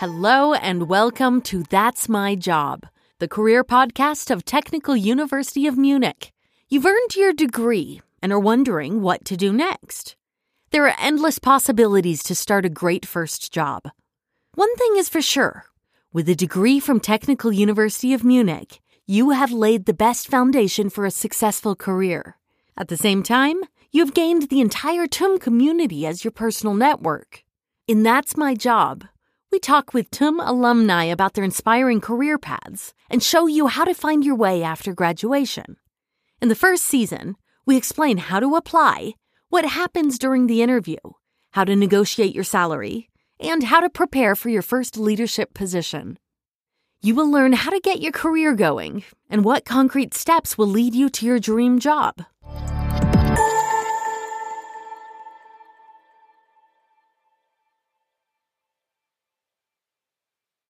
Hello and welcome to That's My Job, the career podcast of Technical University of Munich. You've earned your degree and are wondering what to do next. There are endless possibilities to start a great first job. One thing is for sure with a degree from Technical University of Munich, you have laid the best foundation for a successful career. At the same time, you've gained the entire TUM community as your personal network. In That's My Job, we talk with TUM alumni about their inspiring career paths and show you how to find your way after graduation. In the first season, we explain how to apply, what happens during the interview, how to negotiate your salary, and how to prepare for your first leadership position. You will learn how to get your career going and what concrete steps will lead you to your dream job.